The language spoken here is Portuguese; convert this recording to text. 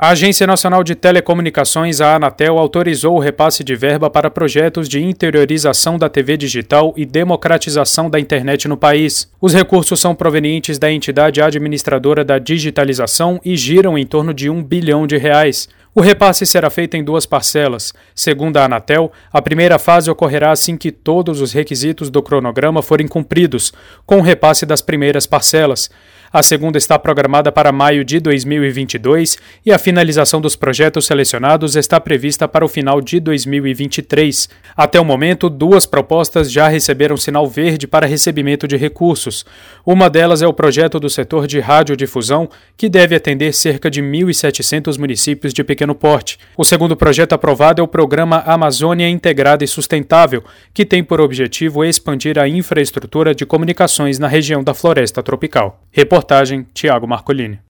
A Agência Nacional de Telecomunicações, a Anatel, autorizou o repasse de verba para projetos de interiorização da TV digital e democratização da internet no país. Os recursos são provenientes da entidade administradora da digitalização e giram em torno de um bilhão de reais. O repasse será feito em duas parcelas. Segundo a Anatel, a primeira fase ocorrerá assim que todos os requisitos do cronograma forem cumpridos, com o repasse das primeiras parcelas. A segunda está programada para maio de 2022 e a finalização dos projetos selecionados está prevista para o final de 2023. Até o momento, duas propostas já receberam sinal verde para recebimento de recursos. Uma delas é o projeto do setor de radiodifusão, que deve atender cerca de 1.700 municípios de pequeno porte. O segundo projeto aprovado é o programa Amazônia Integrada e Sustentável, que tem por objetivo expandir a infraestrutura de comunicações na região da floresta tropical. Reportagem Tiago Marcolini.